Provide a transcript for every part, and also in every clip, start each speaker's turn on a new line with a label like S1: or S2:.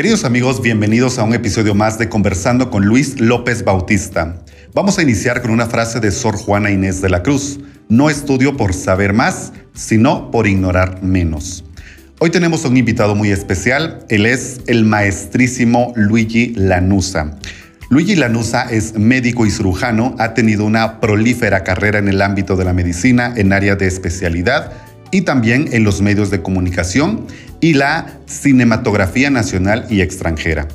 S1: Queridos amigos, bienvenidos a un episodio más de Conversando con Luis López Bautista. Vamos a iniciar con una frase de Sor Juana Inés de la Cruz. No estudio por saber más, sino por ignorar menos. Hoy tenemos un invitado muy especial. Él es el maestrísimo Luigi Lanusa. Luigi Lanusa es médico y cirujano, ha tenido una prolífera carrera en el ámbito de la medicina en área de especialidad y también en los medios de comunicación y la cinematografía nacional y extranjera.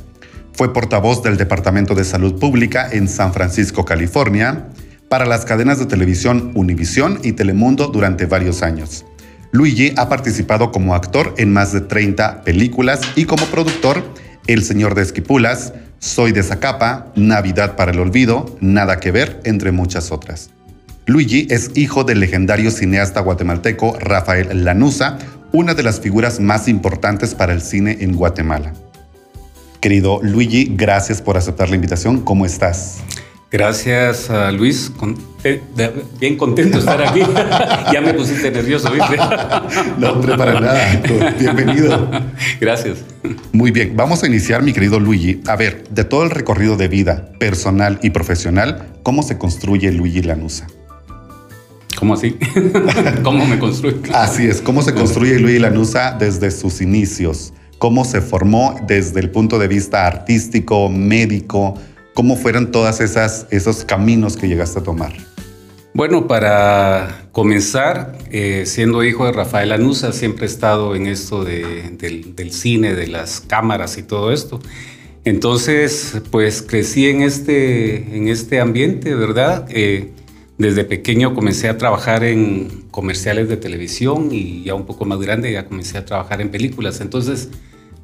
S1: Fue portavoz del Departamento de Salud Pública en San Francisco, California, para las cadenas de televisión Univisión y Telemundo durante varios años. Luigi ha participado como actor en más de 30 películas y como productor El Señor de Esquipulas, Soy de Zacapa, Navidad para el Olvido, Nada que ver, entre muchas otras. Luigi es hijo del legendario cineasta guatemalteco Rafael Lanusa, una de las figuras más importantes para el cine en Guatemala. Querido Luigi, gracias por aceptar la invitación. ¿Cómo estás?
S2: Gracias, Luis. Eh, bien contento de estar aquí. ya me pusiste nervioso, ¿viste?
S1: no, hombre, para nada. Bienvenido.
S2: Gracias.
S1: Muy bien, vamos a iniciar, mi querido Luigi. A ver, de todo el recorrido de vida personal y profesional, ¿cómo se construye Luigi Lanusa?
S2: ¿Cómo así? ¿Cómo me construye?
S1: Así es, ¿cómo se construye Luis Lanusa desde sus inicios? ¿Cómo se formó desde el punto de vista artístico, médico? ¿Cómo fueron todas esas esos caminos que llegaste a tomar?
S2: Bueno, para comenzar, eh, siendo hijo de Rafael Lanusa, siempre he estado en esto del, cine, de las cámaras y todo esto. Entonces, pues crecí en este, en este ambiente, ¿verdad? Eh, desde pequeño comencé a trabajar en comerciales de televisión y ya un poco más grande ya comencé a trabajar en películas. Entonces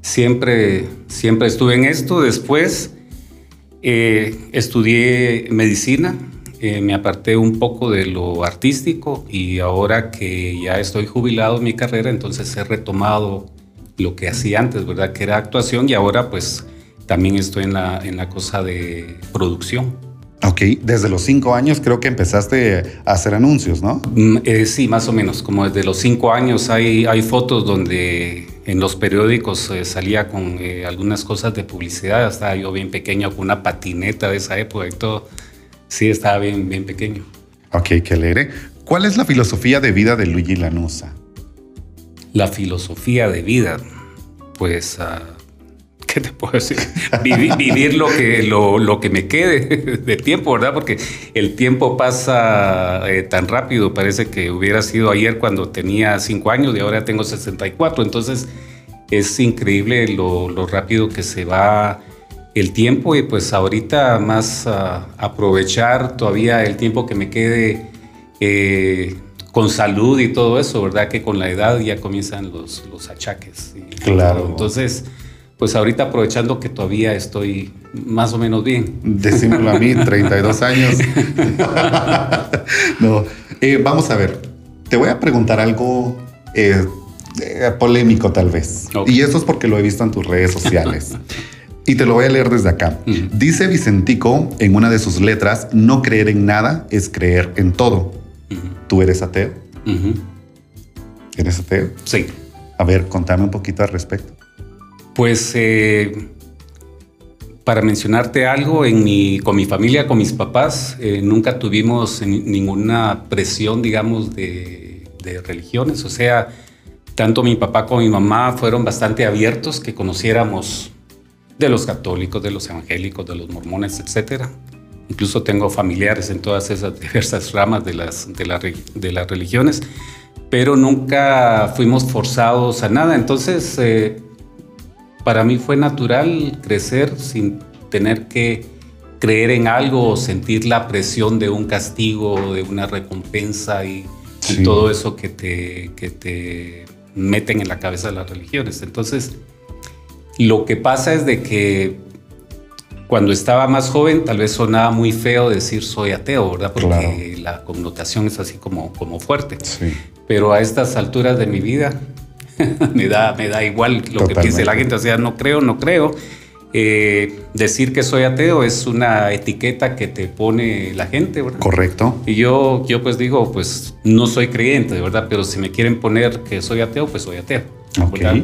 S2: siempre, siempre estuve en esto. Después eh, estudié medicina, eh, me aparté un poco de lo artístico y ahora que ya estoy jubilado en mi carrera, entonces he retomado lo que hacía antes, ¿verdad? Que era actuación y ahora pues también estoy en la, en la cosa de producción.
S1: Ok, desde los cinco años creo que empezaste a hacer anuncios, ¿no?
S2: Mm, eh, sí, más o menos. Como desde los cinco años hay, hay fotos donde en los periódicos eh, salía con eh, algunas cosas de publicidad. Estaba yo bien pequeño con una patineta de esa época y todo. Sí, estaba bien, bien pequeño.
S1: Ok, qué alegre. ¿Cuál es la filosofía de vida de Luigi Lanusa?
S2: La filosofía de vida, pues... Uh, ¿qué te puedo decir? Vivir, lo, que, lo, que me quede de tiempo, ¿verdad? Porque el tiempo pasa eh, tan rápido, parece que hubiera sido ayer cuando tenía cinco años y ahora tengo 64, entonces es increíble lo, rápido que se va el tiempo y pues ahorita más aprovechar todavía el tiempo que me quede eh, con salud y todo eso, ¿verdad? Que con la edad ya comienzan los, los achaques.
S1: claro.
S2: Entonces pues ahorita aprovechando que todavía estoy más o menos bien.
S1: Decímelo a mí, 32 años. no, eh, vamos a ver, te voy a preguntar algo eh, eh, polémico tal vez. Y eso es porque lo he visto en tus redes sociales. y te lo voy a leer desde acá. Dice Vicentico en una de sus letras, no creer en nada es creer en todo. ¿Tú eres ateo? ¿Eres ateo?
S2: Sí.
S1: A ver, contame un poquito al respecto.
S2: Pues eh, para mencionarte algo, con mi familia, con mis papás, eh, nunca tuvimos ninguna presión, digamos, de, religiones. O sea, tanto mi papá como mi mamá fueron bastante abiertos que conociéramos de los católicos, de los evangélicos, de los mormones, etc. Incluso tengo familiares en todas esas diversas ramas de las, de, de las religiones, pero nunca fuimos forzados a nada. Entonces, eh, para mí fue natural crecer sin tener que creer en algo o sentir la presión de un castigo, de una recompensa y, todo eso que te, que te meten en la cabeza de las religiones. Entonces, lo que pasa es de que cuando estaba más joven tal vez sonaba muy feo decir soy ateo, ¿verdad? Porque la connotación es así como, como fuerte. Pero a estas alturas de mi vida me, da, me da igual lo que piense la gente, o sea, no creo, no creo. Eh, decir que soy ateo es una etiqueta que te pone la gente, ¿verdad?
S1: Correcto.
S2: Y yo, yo pues digo, pues no soy creyente, verdad, pero si me quieren poner que soy ateo, pues soy ateo,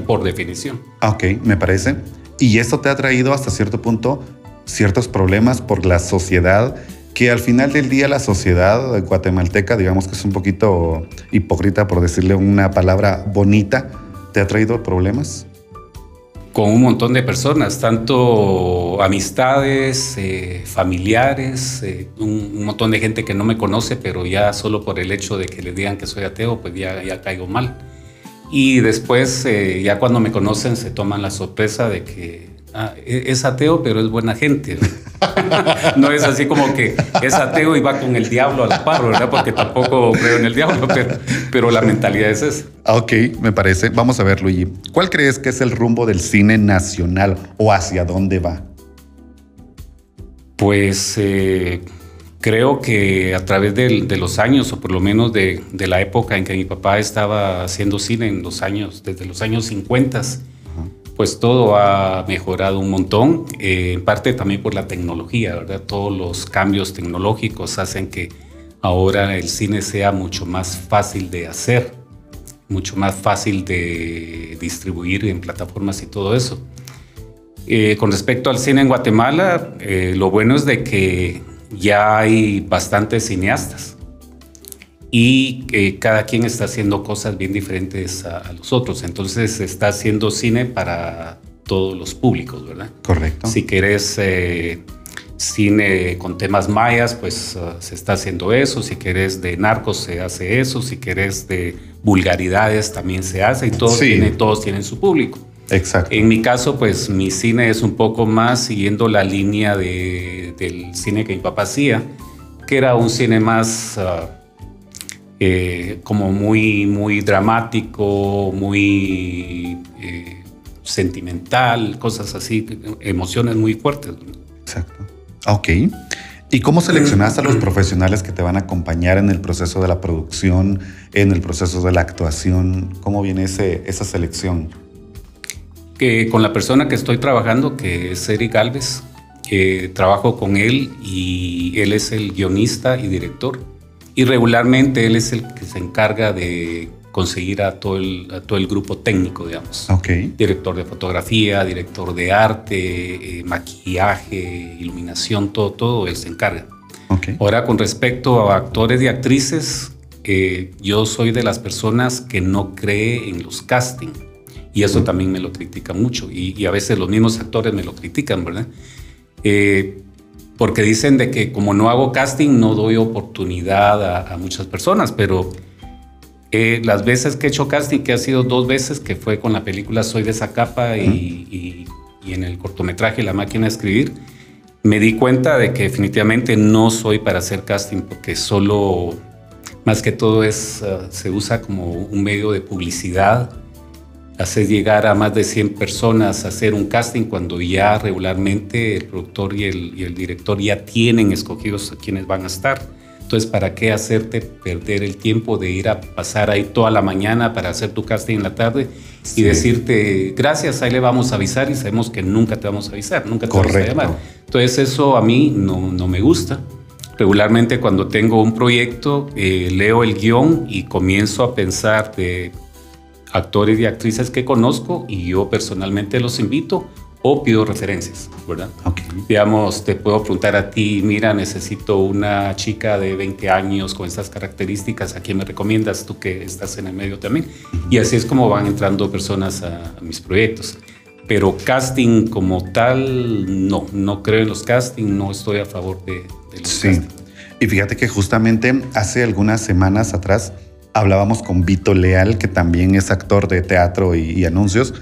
S2: por definición.
S1: Ok, me parece. Y eso te ha traído hasta cierto punto ciertos problemas por la sociedad, que al final del día la sociedad guatemalteca, digamos que es un poquito hipócrita por decirle una palabra bonita, ¿te ha traído problemas?
S2: Con un montón de personas, tanto amistades, eh, familiares, eh, un, montón de gente que no me conoce, pero ya solo por el hecho de que le digan que soy ateo, pues ya, ya caigo mal. Y después, eh, ya cuando me conocen, se toman la sorpresa de que ah, e, es ateo, pero es buena gente. no es así como que es ateo y va con el diablo a la par, ¿verdad? Porque tampoco creo en el diablo, pero, la mentalidad es esa.
S1: Ah, ok, me parece. Vamos a ver, Luigi. ¿Cuál crees que es el rumbo del cine nacional o hacia dónde va?
S2: Pues eh, creo que a través de, los años, o por lo menos de, la época en que mi papá estaba haciendo cine, en los años, desde los años 50, pues todo ha mejorado un montón, eh, en parte también por la tecnología, ¿verdad? Todos los cambios tecnológicos hacen que ahora el cine sea mucho más fácil de hacer, mucho más fácil de distribuir en plataformas y todo eso. Eh, con respecto al cine en Guatemala, eh, lo bueno es de que ya hay bastantes cineastas y que cada quien está haciendo cosas bien diferentes a, los otros. Entonces está haciendo cine para todos los públicos, ¿verdad?
S1: Correcto.
S2: Si querés eh, cine con temas mayas, pues uh, se está haciendo eso. Si querés de narcos, se hace eso. Si querés de vulgaridades, también se hace. Y todos, todos tienen su público.
S1: Exacto.
S2: En mi caso, pues mi cine es un poco más siguiendo la línea de, del cine que mi papá hacía, que era un cine más ah, eh, como muy, muy dramático, muy eh, sentimental, cosas así, emociones muy fuertes.
S1: Exacto. Ok. ¿Y cómo seleccionaste a los profesionales que te van a acompañar en el proceso de la producción, en el proceso de la actuación? ¿Cómo viene ese, esa selección?
S2: que con la persona que estoy trabajando, que es Eric Alves, que trabajo con él y él es el guionista y director. Y regularmente él es el que se encarga de conseguir a todo el, todo el grupo técnico, digamos.
S1: Okay.
S2: Director de fotografía, director de arte, eh, maquillaje, iluminación, todo, todo él se encarga.
S1: Okay.
S2: Ahora, con respecto a actores y actrices, eh, yo soy de las personas que no cree en los castings. Y eso también me lo critica mucho. Y, a veces los mismos actores me lo critican, ¿verdad? Eh, porque dicen de que como no hago casting, no doy oportunidad a, muchas personas, pero eh, las veces que he hecho casting, que ha sido dos veces, que fue con la película Soy de esa capa y, en el cortometraje La máquina de escribir, me di cuenta de que definitivamente no soy para hacer casting porque solo, más que todo es, ah, se usa como un medio de publicidad hacer llegar a más de 100 personas a hacer un casting cuando ya regularmente el productor y el, director ya tienen escogidos a quienes van a estar. Entonces, ¿para qué hacerte perder el tiempo de ir a pasar ahí toda la mañana para hacer tu casting en la tarde y decirte, gracias, ahí le vamos a avisar y sabemos que nunca te vamos a avisar, nunca te vamos a llamar? Entonces, eso a mí no, no me gusta. Regularmente cuando tengo un proyecto, eh, leo el guion y comienzo a pensar de actores y actrices que conozco y yo personalmente los invito o pido referencias, ¿verdad? Digamos, te puedo preguntar a ti, mira, necesito una chica de 20 años con estas características, ¿a quién me recomiendas tú que estás en el medio también? Y así es como van entrando personas a, mis proyectos. Pero casting como tal, no, no creo en los castings, no estoy a favor de, los sí.
S1: Y fíjate que justamente hace algunas semanas atrás hablábamos con Vito Leal, que también es actor de teatro y, anuncios,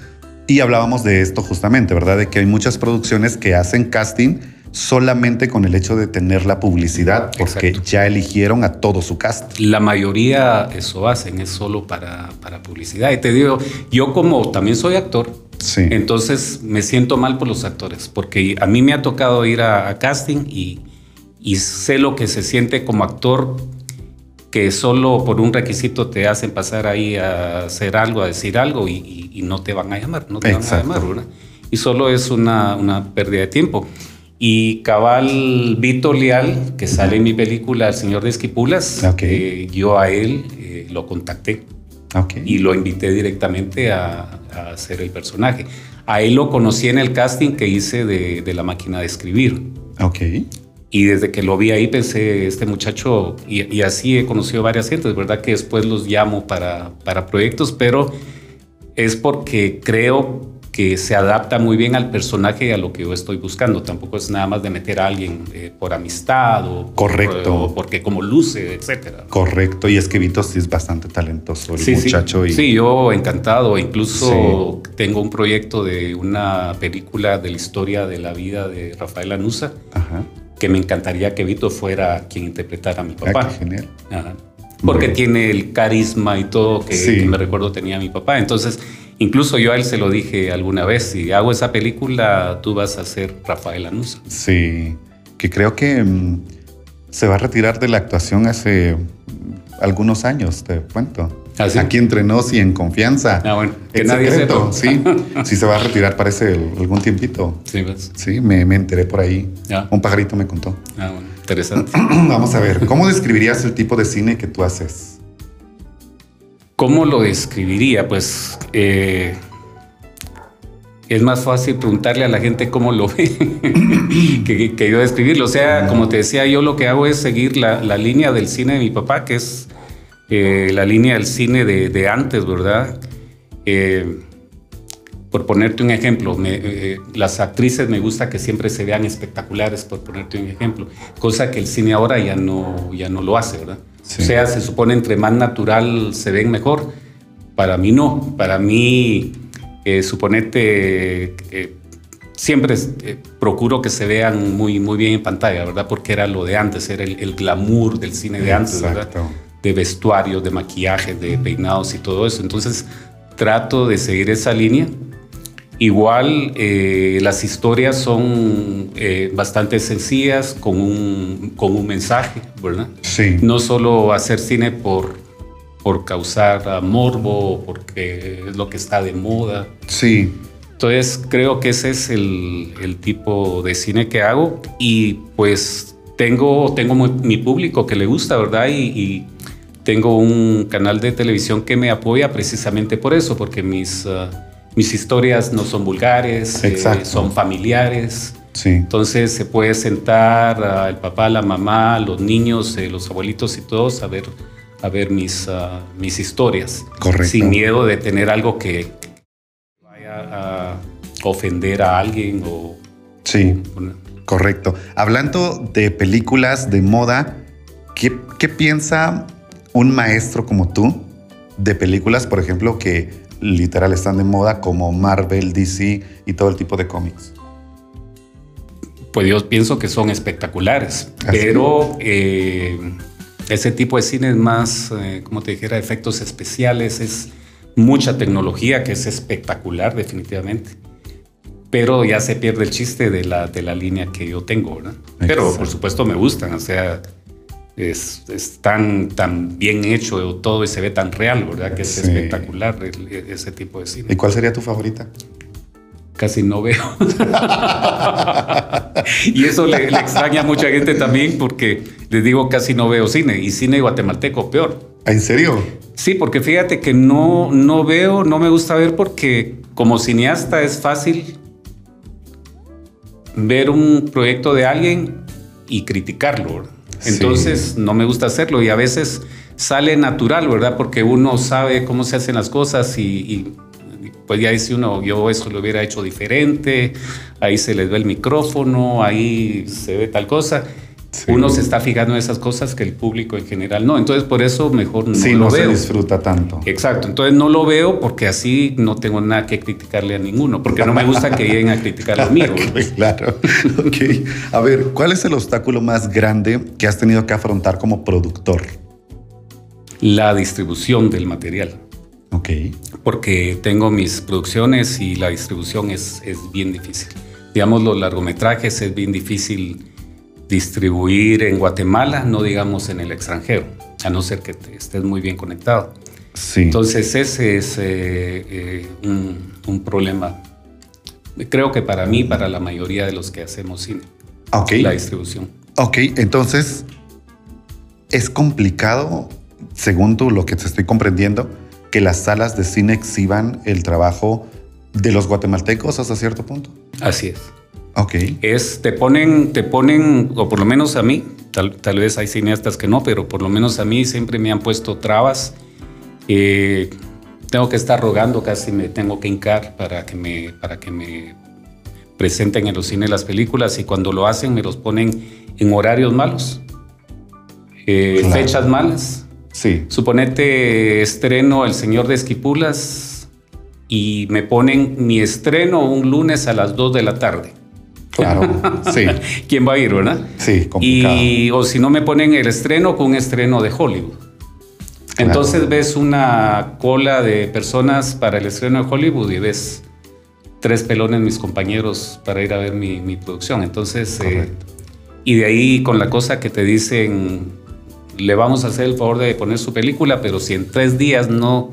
S1: y hablábamos de esto justamente, ¿verdad? De que hay muchas producciones que hacen casting solamente con el hecho de tener la publicidad, porque ya eligieron a todo su cast.
S2: La mayoría eso hacen, es solo para, para publicidad. Y te digo, yo como también soy actor, sí. entonces me siento mal por los actores, porque a mí me ha tocado ir a, casting y, y sé lo que se siente como actor que solo por un requisito te hacen pasar ahí a hacer algo, a decir algo y, no te van a llamar, no te van a llamar, Y solo es una, una, pérdida de tiempo. Y cabal Vito Leal, que sale en mi película El Señor de Esquipulas, eh, yo a él eh, lo contacté y lo invité directamente a, a, hacer el personaje. A él lo conocí en el casting que hice de, de la máquina de escribir.
S1: Ok.
S2: Y desde que lo vi ahí pensé, este muchacho, y, y así he conocido varias gentes, verdad que después los llamo para, para proyectos, pero es porque creo que se adapta muy bien al personaje y a lo que yo estoy buscando. Tampoco es nada más de meter a alguien eh, por amistad o,
S1: Correcto.
S2: o porque como luce, etcétera.
S1: Correcto, y es que Vito sí es bastante talentoso el
S2: Sí, sí.
S1: muchacho. Y...
S2: Sí, yo encantado. Incluso tengo un proyecto de una película de la historia de la vida de Rafael Anusa,
S1: Ajá.
S2: Que me encantaría que Vito fuera quien interpretara a mi
S1: Ah,
S2: papá.
S1: qué genial.
S2: Ajá. Porque tiene el carisma y todo que,
S1: Sí.
S2: que me recuerdo tenía mi papá. Entonces, incluso yo a él se lo dije alguna vez, si hago esa película, tú vas a ser Rafael Anusa.
S1: Sí, que creo que mm, se va a retirar de la actuación hace algunos años, te cuento.
S2: ¿Ah?
S1: Aquí entre nos y en confianza.
S2: Ah, bueno, que
S1: En
S2: nadie
S1: secreto,
S2: sepa.
S1: sí. Sí se va a retirar parece el- algún tiempito.
S2: Sí, ¿ves?
S1: Sí, me, me enteré por ahí. Un pajarito me contó.
S2: Ah, bueno, interesante.
S1: Vamos a ver, ¿cómo describirías el tipo de cine que tú haces?
S2: ¿Cómo lo describiría? Pues eh, es más fácil preguntarle a la gente cómo lo ve que, que yo describirlo. O sea, como te decía, yo lo que hago es seguir la, la línea del cine de mi papá, que es eh, la línea del cine de, de antes, ¿verdad? Eh, por ponerte un ejemplo, me- eh, las actrices me gusta que siempre se vean espectaculares, por ponerte un ejemplo, cosa que el cine ahora ya no, ya no lo hace, ¿verdad?
S1: Sí.
S2: O sea, se supone entre más natural se ven mejor. Para mí no, para mí, suponete, siempre procuro que se vean muy, muy bien en pantalla, ¿verdad? Porque era lo de antes, era el, el glamour del cine de antes, ¿verdad? De vestuario, de maquillaje, de peinados y todo eso. Entonces trato de seguir esa línea. Igual eh, las historias son eh, bastante sencillas, con un, con un mensaje, ¿verdad?
S1: Sí.
S2: No solo hacer cine por, por causar morbo, porque es lo que está de moda.
S1: Sí.
S2: Entonces creo que ese es el, el tipo de cine que hago y pues tengo, tengo mi público que le gusta, ¿verdad? Y, y tengo un canal de televisión que me apoya precisamente por eso, porque mis, ah, mis historias no son vulgares, eh, son familiares.
S1: Sí.
S2: Entonces se puede sentar el papá, la mamá, los niños, eh, los abuelitos y todos a ver, a ver mis, ah, mis historias.
S1: Correcto.
S2: Sin miedo de tener algo que vaya a ofender a alguien o...
S1: Sí. Correcto. Hablando de películas de moda, ¿qué, qué piensa un maestro como tú de películas, por ejemplo, que literal están de moda como Marvel, DC y todo el tipo de cómics?
S2: Pues yo pienso que son espectaculares, pero eh, ese tipo de cine es más, eh, como te dijera, efectos especiales, es mucha tecnología que es espectacular definitivamente. Pero ya se pierde el chiste de la, de la línea que yo tengo, ¿verdad? Pero por supuesto me gustan, o sea, es, es tan, tan bien hecho todo y se ve tan real, ¿verdad? Que es
S1: Sí.
S2: espectacular el- ese tipo de cine.
S1: ¿Y cuál sería tu favorita?
S2: Casi no veo. y eso le, le extraña a mucha gente también porque les digo casi no veo cine y cine guatemalteco peor.
S1: ¿En serio?
S2: Sí, porque fíjate que no, no veo, no me gusta ver porque como cineasta es fácil ver un proyecto de alguien y criticarlo. ¿verdad? Entonces no me gusta hacerlo y a veces sale natural, ¿verdad? Porque uno sabe cómo se hacen las cosas y, y, pues ya dice uno, yo eso lo hubiera hecho diferente, ahí se les ve el micrófono, ahí se ve tal cosa.
S1: Sí.
S2: Uno se está fijando en esas cosas que el público en general no. Entonces por eso mejor no
S1: sí,
S2: lo
S1: no se
S2: veo.
S1: disfruta tanto.
S2: Exacto, entonces no lo veo porque así no tengo nada que criticarle a ninguno, porque no me gusta que lleguen a criticar lo mío.
S1: claro. Ok. A ver, ¿cuál es el obstáculo más grande que has tenido que afrontar como productor?
S2: La distribución del material,
S1: Ok.
S2: porque tengo mis producciones y la distribución es, es bien difícil. Digamos, los largometrajes es bien difícil distribuir en Guatemala, no digamos en el extranjero, a no ser que te estés muy bien conectado.
S1: Sí.
S2: Entonces ese es eh, eh, un, un problema, creo que para mí, para la mayoría de los que hacemos cine,
S1: ok.
S2: la distribución.
S1: Ok, entonces es complicado, según tú lo que te estoy comprendiendo, que las salas de cine exhiban el trabajo de los guatemaltecos hasta cierto punto.
S2: Así es.
S1: Ok.
S2: Es, te ponen, te ponen, o por lo menos a mí, tal, tal vez hay cineastas que no, pero por lo menos a mí siempre me han puesto trabas. Eh, tengo que estar rogando, casi me tengo que hincar para que me, para que me presenten en los cines las películas y cuando lo hacen me los ponen en horarios malos, eh,
S1: Claro.
S2: fechas malas.
S1: Sí.
S2: Suponete estreno El Señor de Esquipulas y me ponen mi estreno un lunes a las 2 de la tarde.
S1: Claro. Sí.
S2: ¿Quién va a ir, verdad?
S1: Sí, complicado.
S2: Y, o si no me ponen el estreno con un estreno de Hollywood.
S1: Claro.
S2: Entonces ves una cola de personas para el estreno de Hollywood y ves tres pelones mis compañeros para ir a ver mi, mi producción. Entonces, eh,
S1: Correcto.
S2: y de ahí con la cosa que te dicen, le vamos a hacer el favor de poner su película, pero si en tres días no,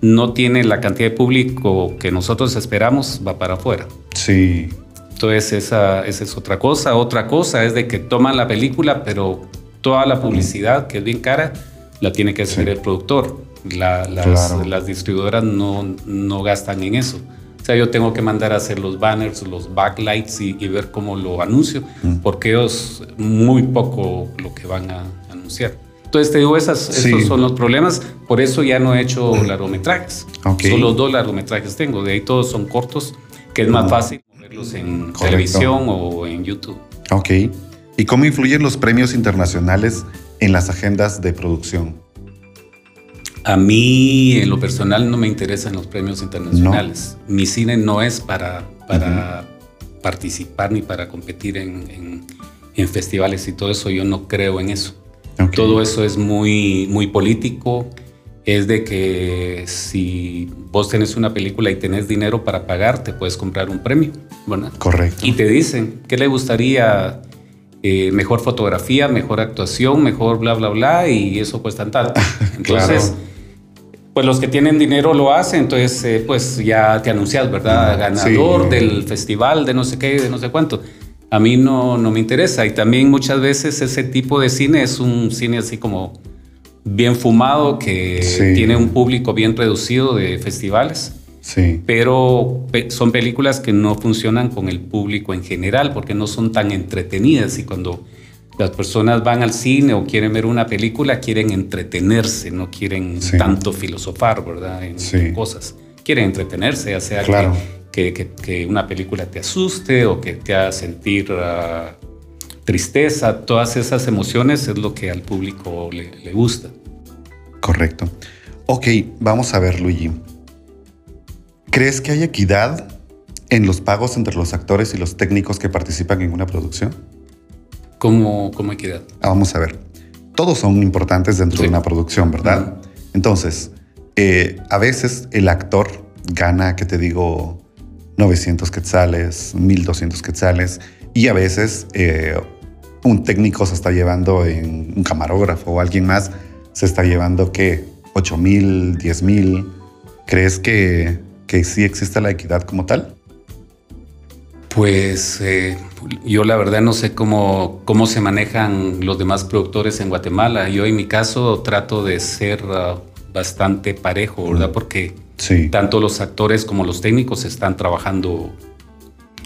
S2: no tiene la cantidad de público que nosotros esperamos, va para afuera.
S1: Sí.
S2: Entonces esa, esa es otra cosa. Otra cosa es de que toman la película, pero toda la publicidad, que es bien cara, la tiene que hacer
S1: Sí.
S2: el productor. La- las,
S1: Claro.
S2: las distribuidoras no, no gastan en eso. O sea, yo tengo que mandar a hacer los banners, los backlights y, y ver cómo lo anuncio,
S1: Mm.
S2: porque ellos muy poco lo que van a anunciar. Entonces te digo, esas,
S1: Sí.
S2: esos son los problemas. Por eso ya no he hecho largometrajes.
S1: Ok.
S2: Solo dos largometrajes tengo. De ahí todos son cortos, que es más fácil verlos en
S1: Correcto.
S2: televisión o en YouTube.
S1: Ok. ¿Y cómo influyen los premios internacionales en las agendas de producción?
S2: A mí, en lo personal, no me interesan los premios internacionales. Mi cine no es para, para participar ni para competir en, en- en festivales y todo eso. Yo no creo en eso. Todo eso es muy, muy político. Es de que si vos tenés una película y tenés dinero para pagar, te puedes comprar un premio, ¿verdad?
S1: Correcto.
S2: Y te dicen, ¿qué le gustaría? Eh, mejor fotografía, mejor actuación, mejor bla, bla, bla, y eso cuesta tanto. Entonces, pues los que tienen dinero lo hacen, entonces eh, pues ya te anuncias, ¿verdad? Ganador
S1: Sí.
S2: del festival de no sé qué, de no sé cuánto. A mí no, no me interesa. Y también muchas veces ese tipo de cine es un cine así como bien fumado, que
S1: Sí.
S2: tiene un público bien reducido de festivales
S1: Sí.
S2: pero pe- son películas que no funcionan con el público en general porque no son tan entretenidas y cuando las personas van al cine o quieren ver una película quieren entretenerse, no quieren
S1: Sí.
S2: tanto filosofar, ¿verdad? En
S1: Sí.
S2: cosas. Quieren entretenerse, ya sea
S1: Claro.
S2: que, que- que- una película te asuste o que te haga sentir ah, tristeza, todas esas emociones es lo que al público le, le gusta.
S1: Correcto. Ok, vamos a ver, Luigi. ¿Crees que hay equidad en los pagos entre los actores y los técnicos que participan en una producción?
S2: Como, como equidad.
S1: Ah, vamos a ver. Todos son importantes dentro
S2: Sí.
S1: de una producción, ¿verdad? Entonces, eh, a veces el actor gana, que te digo, 900 quetzales, 1200 quetzales, y a veces eh, un técnico se está llevando en un camarógrafo o alguien más se está llevando, ¿qué? 8000, 10000. ¿Crees que, que sí existe la equidad como tal?
S2: Pues eh, yo la verdad no sé cómo, cómo se manejan los demás productores en Guatemala. Yo en mi caso trato de ser ah, bastante parejo, ¿verdad? Porque
S1: Sí.
S2: tanto los actores como los técnicos están trabajando.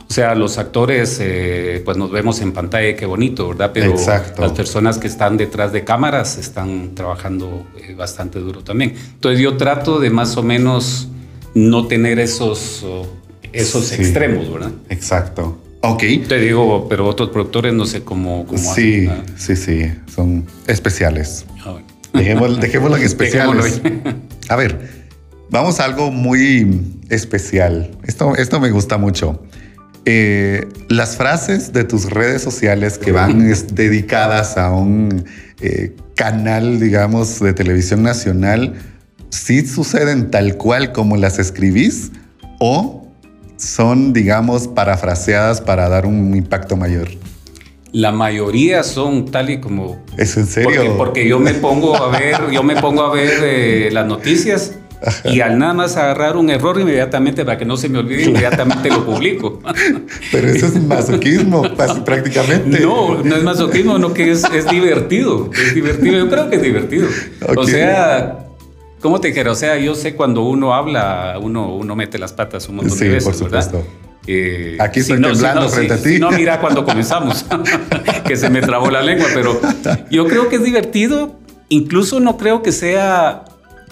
S2: O sea, los actores, eh, pues nos vemos en pantalla, qué bonito, ¿verdad? Pero
S1: Exacto.
S2: las personas que están detrás de cámaras están trabajando eh, bastante duro también. Entonces yo trato de más o menos no tener esos, esos
S1: Sí.
S2: extremos, ¿verdad?
S1: Exacto. Ok.
S2: Te digo, pero otros productores no sé cómo, cómo
S1: Sí, sí, sí. Son especiales.
S2: Ah, bueno.
S1: Dejémoslo, dejémoslo en especiales.
S2: Dejémoslo.
S1: A ver, vamos a algo muy especial. Esto, esto me gusta mucho. Eh, las frases de tus redes sociales que van es, dedicadas a un eh, canal, digamos, de televisión nacional, ¿sí suceden tal cual como las escribís o son, digamos, parafraseadas para dar un impacto mayor?
S2: La mayoría son tal y como
S1: ¿Es en serio?
S2: Porque, porque yo me pongo a ver, yo me pongo a ver eh, las noticias y al nada más agarrar un error inmediatamente para que no se me olvide, inmediatamente lo publico.
S1: Pero eso es masoquismo, prácticamente.
S2: No, no es masoquismo, no que es, es divertido. Es divertido, yo creo que es divertido. O sea, ¿Cómo te dijera? O sea, yo sé cuando uno habla, uno, uno mete las patas un montón
S1: sí,
S2: de veces,
S1: por supuesto.
S2: ¿verdad?
S1: Eh, Aquí estoy temblando frente a ti.
S2: no, mira cuando comenzamos, que se me trabó la lengua, pero yo creo que es divertido. Incluso no creo que sea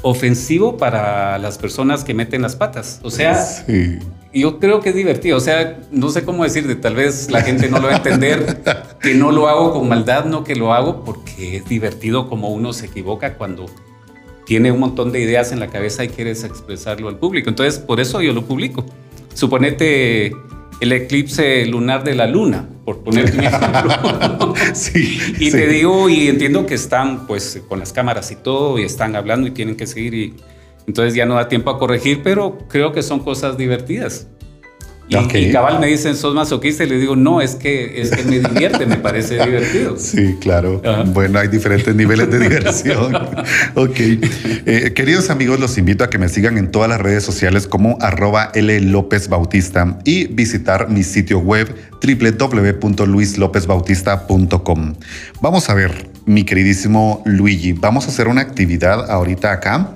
S2: ofensivo para las personas que meten las patas. O sea, sí. yo creo que es divertido. O sea, no sé cómo decirte, tal vez la gente no lo va a entender, que no lo hago con maldad, no que lo hago porque es divertido como uno se equivoca cuando tiene un montón de ideas en la cabeza y quieres expresarlo al público. Entonces, por eso yo lo publico. Suponete el eclipse lunar de la luna, por ponerte un ejemplo.
S1: sí,
S2: y te digo, y entiendo que están pues con las cámaras y todo, y están hablando y tienen que seguir, y entonces ya no da tiempo a corregir, pero creo que son cosas divertidas. Y, cabal me dicen, sos masoquista, y le digo, no, es que, es que me divierte, me parece divertido.
S1: Sí, claro. Bueno, hay diferentes niveles de diversión. ok. Eh, queridos amigos, los invito a que me sigan en todas las redes sociales como arroba L. López Bautista y visitar mi sitio web www.luislopezbautista.com. Vamos a ver, mi queridísimo Luigi, vamos a hacer una actividad ahorita acá.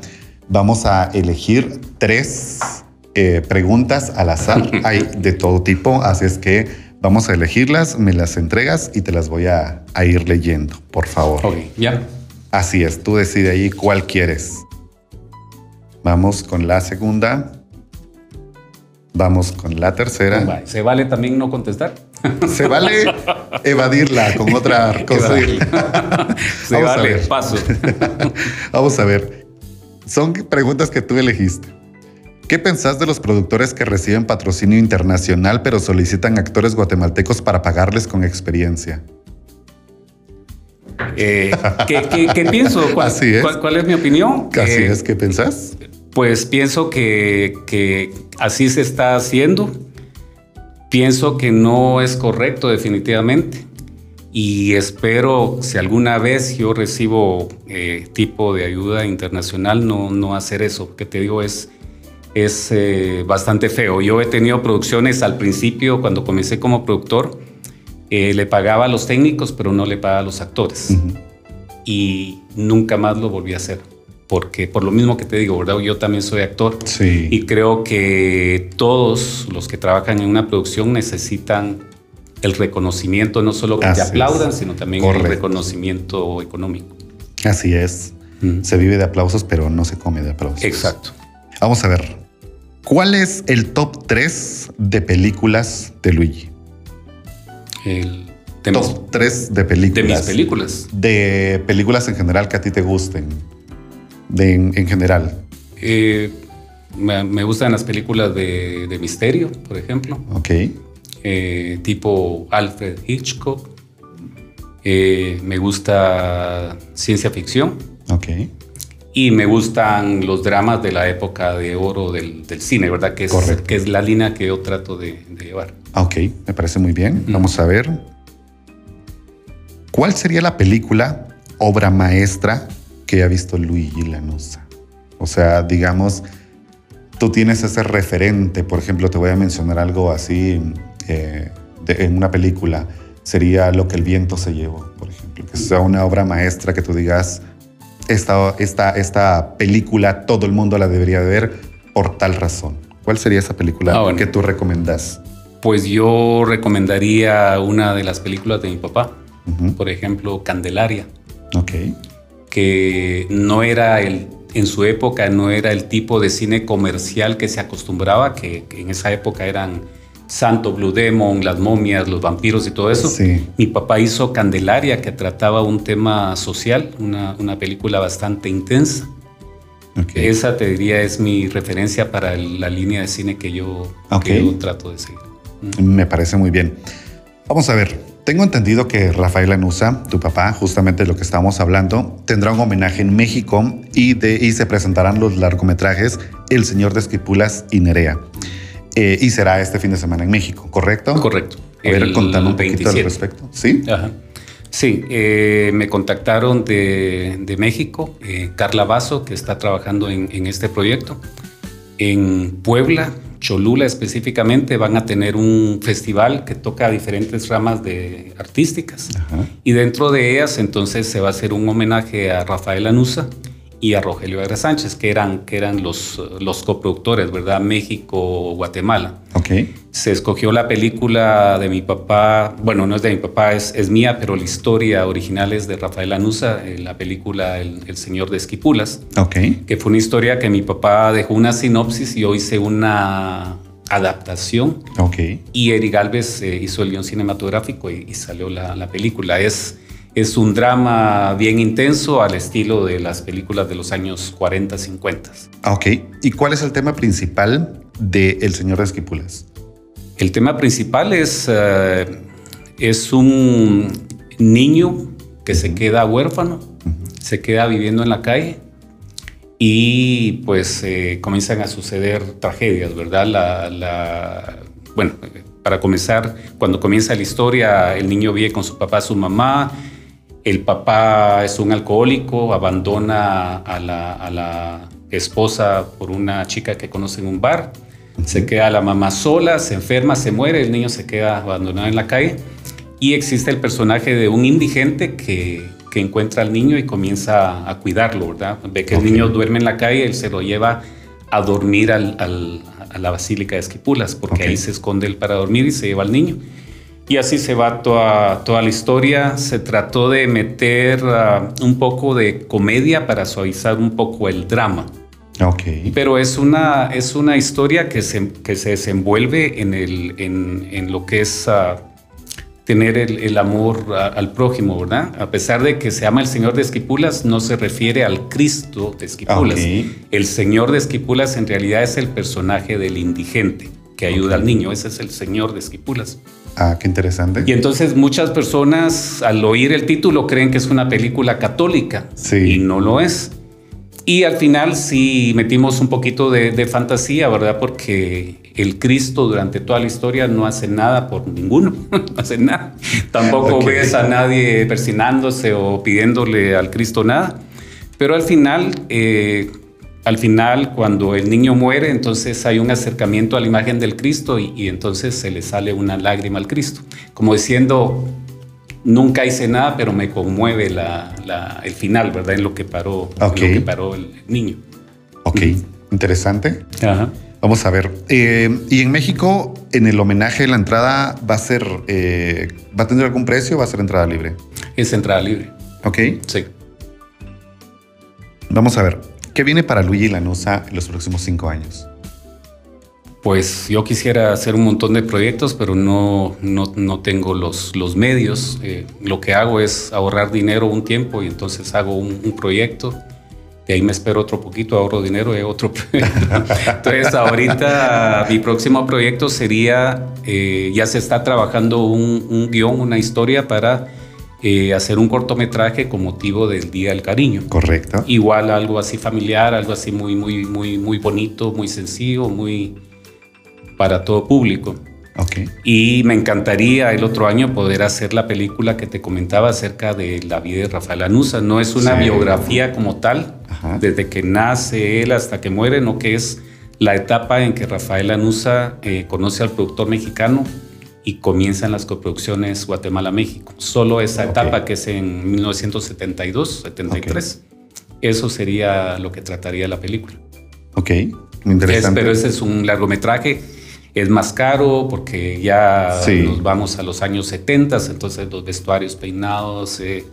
S1: Vamos a elegir tres eh, preguntas al azar. Hay de todo tipo, así es que vamos a elegirlas, me las entregas y te las voy a, ir leyendo, por favor.
S2: Ok, ya.
S1: Así es, tú decide ahí cuál quieres. Vamos con la segunda. Vamos con la tercera.
S2: ¿Se vale también no contestar?
S1: Se vale evadirla con otra cosa.
S2: Se vale, paso.
S1: Vamos a ver. Son preguntas que tú elegiste. ¿Qué pensás de los productores que reciben patrocinio internacional pero solicitan actores guatemaltecos para pagarles con experiencia?
S2: Eh, ¿qué, pienso? ¿Cuál,
S1: así es.
S2: ¿cuál, es mi opinión?
S1: Así eh, es, ¿qué pensás?
S2: Pues pienso que, que así se está haciendo. Pienso que no es correcto definitivamente y espero si alguna vez yo recibo eh, tipo de ayuda internacional no, no hacer eso. Que te digo es es eh, bastante feo. Yo he tenido producciones al principio, cuando comencé como productor, eh, le pagaba a los técnicos, pero no le pagaba a los actores. Y nunca más lo volví a hacer. Porque por lo mismo que te digo, ¿verdad? Yo también soy actor.
S1: Sí.
S2: Y creo que todos los que trabajan en una producción necesitan el reconocimiento, no solo que te aplaudan, sino también el reconocimiento económico.
S1: Así es. Se vive de aplausos, pero no se come de aplausos.
S2: Exacto.
S1: Vamos a ver. ¿Cuál es el top 3 de películas de Luigi?
S2: El
S1: top 3 de películas.
S2: De mis películas.
S1: De películas en general que a ti te gusten. De, en, general.
S2: Eh, me, gustan las películas de, misterio, por ejemplo.
S1: Ok.
S2: Eh, tipo Alfred Hitchcock. Eh, me gusta ciencia ficción.
S1: Ok
S2: y me gustan los dramas de la época de oro del, cine, ¿verdad? Que es, que es la línea que yo trato de, llevar.
S1: Ah, ok, me parece muy bien. Vamos a ver. ¿Cuál sería la película, obra maestra que ha visto Luigi Lanusa? O sea, digamos, tú tienes ese referente, por ejemplo, te voy a mencionar algo así eh, en una película, sería Lo que el viento se llevó, por ejemplo, que sea una obra maestra que tú digas, esta, esta, esta película todo el mundo la debería ver por tal razón? ¿Cuál sería esa película ah, que tú recomendas?
S2: Pues yo recomendaría una de las películas de mi papá, por ejemplo, Candelaria.
S1: Ok.
S2: Que no era el, en su época, no era el tipo de cine comercial que se acostumbraba, que en esa época eran Santo Blue Demon, las momias, los vampiros y todo eso. Mi papá hizo Candelaria, que trataba un tema social, una, una película bastante intensa. Esa te diría es mi referencia para la línea de cine que yo, trato de seguir.
S1: Me parece muy bien. Vamos a ver, tengo entendido que Rafael Anusa, tu papá, justamente lo que estábamos hablando, tendrá un homenaje en México y, de, y se presentarán los largometrajes El Señor de Esquipulas y Nerea. Eh, y será este fin de semana en México, ¿correcto?
S2: Correcto.
S1: A ver, contame un poquito al respecto. ¿Sí?
S2: Ajá. Sí, eh, me contactaron de, México, eh, Carla Vaso, que está trabajando en, este proyecto. En Puebla, Cholula específicamente, van a tener un festival que toca diferentes ramas de artísticas. Y dentro de ellas, entonces, se va a hacer un homenaje a Rafael Anusa y a Rogelio Agra Sánchez, que eran, que eran los, los coproductores, ¿verdad? México, Guatemala.
S1: Ok.
S2: Se escogió la película de mi papá, bueno, no es de mi papá, es, es mía, pero la historia original es de Rafael Anusa, eh, la película el, el, Señor de Esquipulas.
S1: Ok.
S2: Que fue una historia que mi papá dejó una sinopsis y yo hice una adaptación.
S1: Ok.
S2: Y Eric Galvez eh, hizo el guion cinematográfico y, y salió la, la película. Es es un drama bien intenso al estilo de las películas de los años 40, 50.
S1: Ah, ok. ¿Y cuál es el tema principal de El Señor de Esquipulas?
S2: El tema principal es, uh, es un niño que se queda huérfano, uh -huh. se queda viviendo en la calle y pues eh, comienzan a suceder tragedias, ¿verdad? La, la, bueno, para comenzar, cuando comienza la historia, el niño vive con su papá, su mamá, el papá es un alcohólico, abandona a la, a la, esposa por una chica que conoce en un bar, se queda la mamá sola, se enferma, se muere, el niño se queda abandonado en la calle y existe el personaje de un indigente que, que encuentra al niño y comienza a cuidarlo, ¿verdad? Ve que okay. el niño duerme en la calle, él se lo lleva a dormir al, al, a la Basílica de Esquipulas, porque okay. ahí se esconde él para dormir y se lleva al niño. Y así se va toda, toda la historia. Se trató de meter uh, un poco de comedia para suavizar un poco el drama.
S1: Okay.
S2: Pero es una, es una historia que se, que se desenvuelve en, el, en, en lo que es uh, tener el, el amor uh, al prójimo, ¿verdad? A pesar de que se llama el Señor de Esquipulas, no se refiere al Cristo de Esquipulas.
S1: Okay.
S2: El Señor de Esquipulas en realidad es el personaje del indigente que ayuda okay. al niño. Ese es el Señor de Esquipulas.
S1: Ah, qué interesante.
S2: Y entonces muchas personas al oír el título creen que es una película católica
S1: sí.
S2: y no lo es. Y al final sí metimos un poquito de, de, fantasía, ¿verdad? Porque el Cristo durante toda la historia no hace nada por ninguno, no hace nada. Tampoco okay. ves a nadie persinándose o pidiéndole al Cristo nada. Pero al final... Eh, al final, cuando el niño muere, entonces hay un acercamiento a la imagen del Cristo y, y, entonces se le sale una lágrima al Cristo, como diciendo, nunca hice nada, pero me conmueve la, la, el final, ¿verdad? En lo que paró,
S1: okay.
S2: en lo que paró el niño.
S1: Ok, interesante.
S2: Ajá.
S1: Vamos a ver. Eh, y en México, en el homenaje, la entrada va a ser, eh, ¿va a tener algún precio o va a ser entrada libre?
S2: Es entrada libre.
S1: Ok.
S2: Sí.
S1: Vamos a ver. ¿Qué viene para Luigi Lanusa en los próximos cinco años?
S2: Pues yo quisiera hacer un montón de proyectos, pero no, no, no tengo los, los medios. Eh, lo que hago es ahorrar dinero un tiempo y entonces hago un, proyecto. De ahí me espero otro poquito, ahorro dinero y otro proyecto. Entonces ahorita mi próximo proyecto sería, eh, ya se está trabajando un, un guion, una historia para eh, hacer un cortometraje con motivo del Día del Cariño.
S1: Correcto.
S2: Igual algo así familiar, algo así muy, muy, muy, muy bonito, muy sencillo, muy para todo público.
S1: Okay.
S2: Y me encantaría el otro año poder hacer la película que te comentaba acerca de la vida de Rafael Anusa. No es una sí. biografía como tal, Ajá. desde que nace él hasta que muere, no que es la etapa en que Rafael Anusa eh, conoce al productor mexicano y comienzan las coproducciones Guatemala-México. Solo esa okay. etapa que es en 1972-73. Okay. Eso sería lo que trataría la película.
S1: Ok, interesante.
S2: Es, pero ese es un largometraje. Es más caro porque ya sí. nos vamos a los años 70, entonces los vestuarios peinados, eh,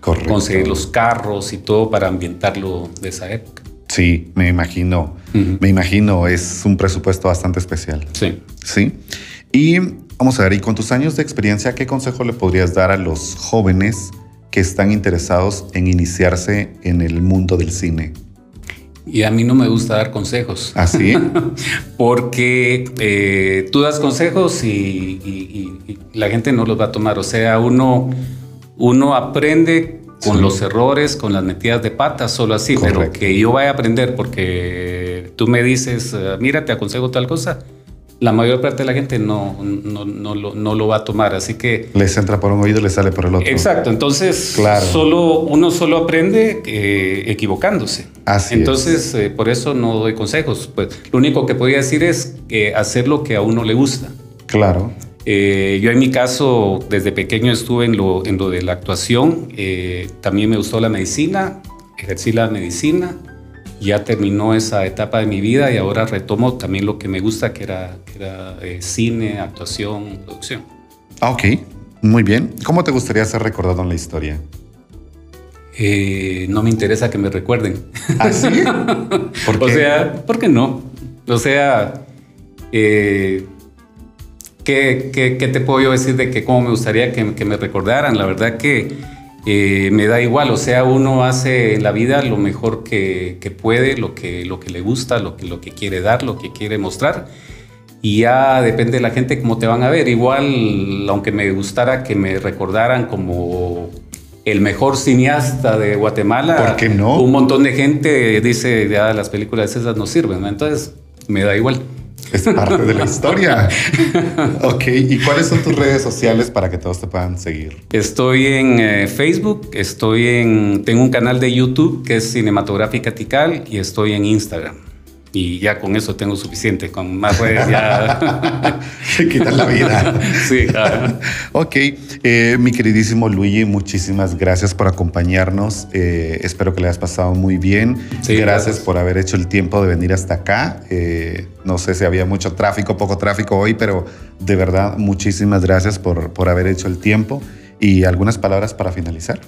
S2: conseguir los carros y todo para ambientarlo de esa época.
S1: Sí, me imagino. Uh -huh. Me imagino, es un presupuesto bastante especial.
S2: Sí.
S1: Sí. Y Vamos a ver, y con tus años de experiencia, ¿qué consejo le podrías dar a los jóvenes que están interesados en iniciarse en el mundo del cine?
S2: Y a mí no me gusta dar consejos.
S1: ¿Así?
S2: Porque eh, tú das consejos y, y, y, la gente no los va a tomar. O sea, uno, uno aprende con sí. los errores, con las metidas de patas, solo así. Correcto. Pero que yo vaya a aprender porque tú me dices, uh, mira, te aconsejo tal cosa la mayor parte de la gente no, no, no, lo, no, lo, va a tomar, así que...
S1: Les entra por un oído y les sale por el otro.
S2: Exacto, entonces claro. solo, uno solo aprende eh, equivocándose.
S1: Así
S2: entonces, eh, por eso no doy consejos. Pues, lo único que podría decir es que hacer lo que a uno le gusta.
S1: Claro.
S2: Eh, yo en mi caso, desde pequeño estuve en lo, en lo de la actuación, también me gustó la medicina, ejercí la medicina, ya terminó esa etapa de mi vida y ahora retomo también lo que me gusta, que era, eh, cine, actuación, producción.
S1: Ah, ok, muy bien. ¿Cómo te gustaría ser recordado en la historia?
S2: Eh, no me interesa que me recuerden.
S1: ¿Ah, sí?
S2: ¿Por qué? O sea, ¿por qué no? O sea, eh, ¿qué, te puedo yo decir de que cómo me gustaría que, me recordaran? La verdad que eh, me da igual, o sea, uno hace en la vida lo mejor que, puede, lo que, lo que le gusta, lo que, lo que quiere dar, lo que quiere mostrar. Y ya depende de la gente cómo te van a ver. Igual, aunque me gustara que me recordaran como el mejor cineasta de Guatemala.
S1: ¿Por qué no?
S2: Un montón de gente dice, ya las películas esas no sirven, entonces me da igual.
S1: Es parte de la historia. ok, ¿y cuáles son tus redes sociales para que todos te puedan seguir?
S2: Estoy en eh, Facebook, estoy en, tengo un canal de YouTube que es Cinematográfica Tical y estoy en Instagram y ya con eso tengo suficiente, con más redes ya...
S1: Se quitan la vida.
S2: sí, claro.
S1: ok, eh, mi queridísimo Luigi, muchísimas gracias por acompañarnos. Eh, espero que le hayas pasado muy bien. gracias, por haber hecho el tiempo de venir hasta acá. Eh, no sé si había mucho tráfico, poco tráfico hoy, pero de verdad, muchísimas gracias por, por haber hecho el tiempo. ¿Y algunas palabras para finalizar?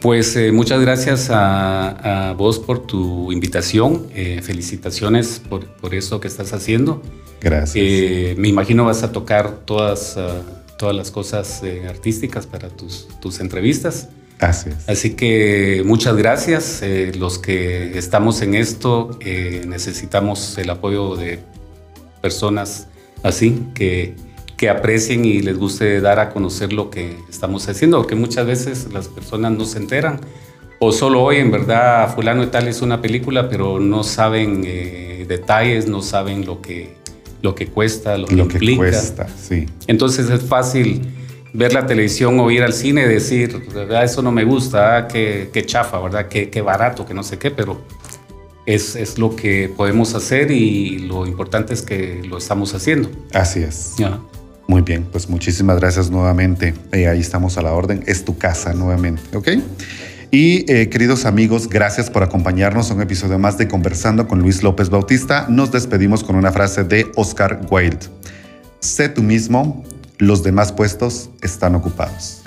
S2: Pues eh, muchas gracias a, vos por tu invitación. Eh, felicitaciones por, por, eso que estás haciendo.
S1: Gracias.
S2: Eh, me imagino vas a tocar todas, ah, todas las cosas artísticas para tus, tus entrevistas.
S1: Gracias.
S2: Así que muchas gracias. los que estamos en esto necesitamos el apoyo de personas así que que aprecien y les guste dar a conocer lo que estamos haciendo, porque muchas veces las personas no se enteran o solo oyen, ¿verdad? Fulano y tal es una película, pero no saben eh, detalles, no saben lo que, lo que cuesta, lo que lo Que
S1: cuesta, sí.
S2: Entonces es fácil ver la televisión o ir al cine y decir, ¿verdad? eso no me gusta, ah, qué, chafa, ¿verdad? Qué, qué, barato, que no sé qué, pero es, es, lo que podemos hacer y lo importante es que lo estamos haciendo.
S1: Así es. Muy bien, pues muchísimas gracias nuevamente. Eh, ahí estamos a la orden. Es tu casa nuevamente, ¿ok? Y eh, queridos amigos, gracias por acompañarnos a un episodio más de Conversando con Luis López Bautista. Nos despedimos con una frase de Oscar Wilde. Sé tú mismo, los demás puestos están ocupados.